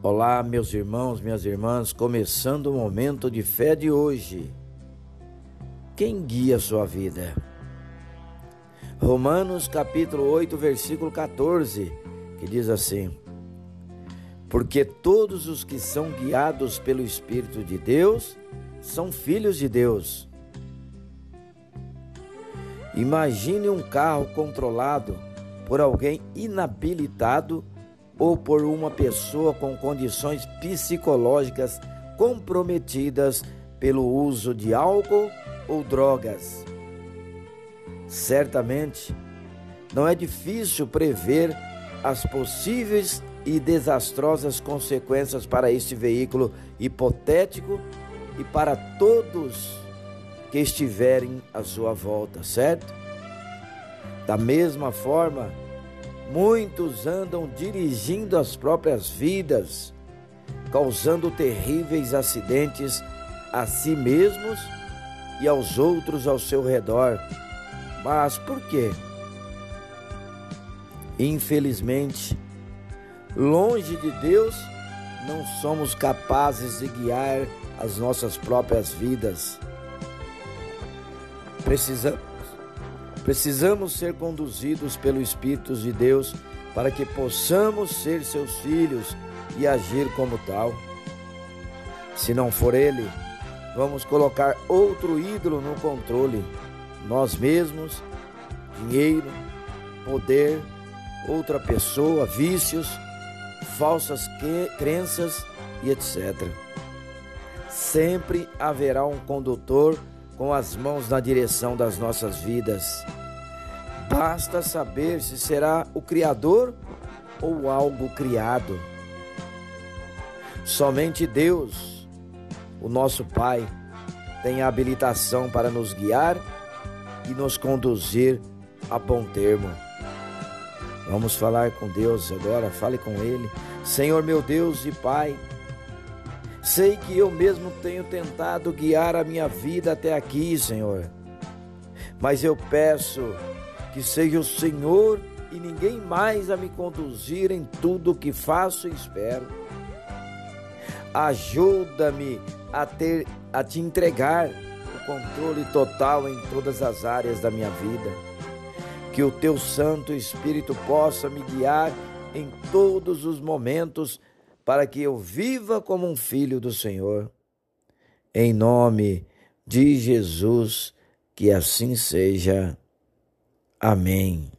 Olá, meus irmãos, minhas irmãs, começando o momento de fé de hoje. Quem guia sua vida? Romanos capítulo 8, versículo 14, que diz assim: Porque todos os que são guiados pelo Espírito de Deus são filhos de Deus. Imagine um carro controlado por alguém inabilitado ou por uma pessoa com condições psicológicas comprometidas pelo uso de álcool ou drogas. Certamente, não é difícil prever as possíveis e desastrosas consequências para este veículo hipotético e para todos que estiverem à sua volta, certo? Da mesma forma, Muitos andam dirigindo as próprias vidas, causando terríveis acidentes a si mesmos e aos outros ao seu redor. Mas por quê? Infelizmente, longe de Deus, não somos capazes de guiar as nossas próprias vidas. Precisamos Precisamos ser conduzidos pelo Espírito de Deus para que possamos ser seus filhos e agir como tal. Se não for Ele, vamos colocar outro ídolo no controle, nós mesmos, dinheiro, poder, outra pessoa, vícios, falsas crenças e etc. Sempre haverá um condutor com as mãos na direção das nossas vidas. Basta saber se será o Criador ou algo criado. Somente Deus, o nosso Pai, tem a habilitação para nos guiar e nos conduzir a bom termo. Vamos falar com Deus agora, fale com Ele. Senhor meu Deus e Pai, Sei que eu mesmo tenho tentado guiar a minha vida até aqui, Senhor. Mas eu peço que seja o Senhor e ninguém mais a me conduzir em tudo o que faço e espero. Ajuda-me a ter a te entregar o controle total em todas as áreas da minha vida. Que o teu Santo Espírito possa me guiar em todos os momentos para que eu viva como um filho do Senhor. Em nome de Jesus, que assim seja. Amém.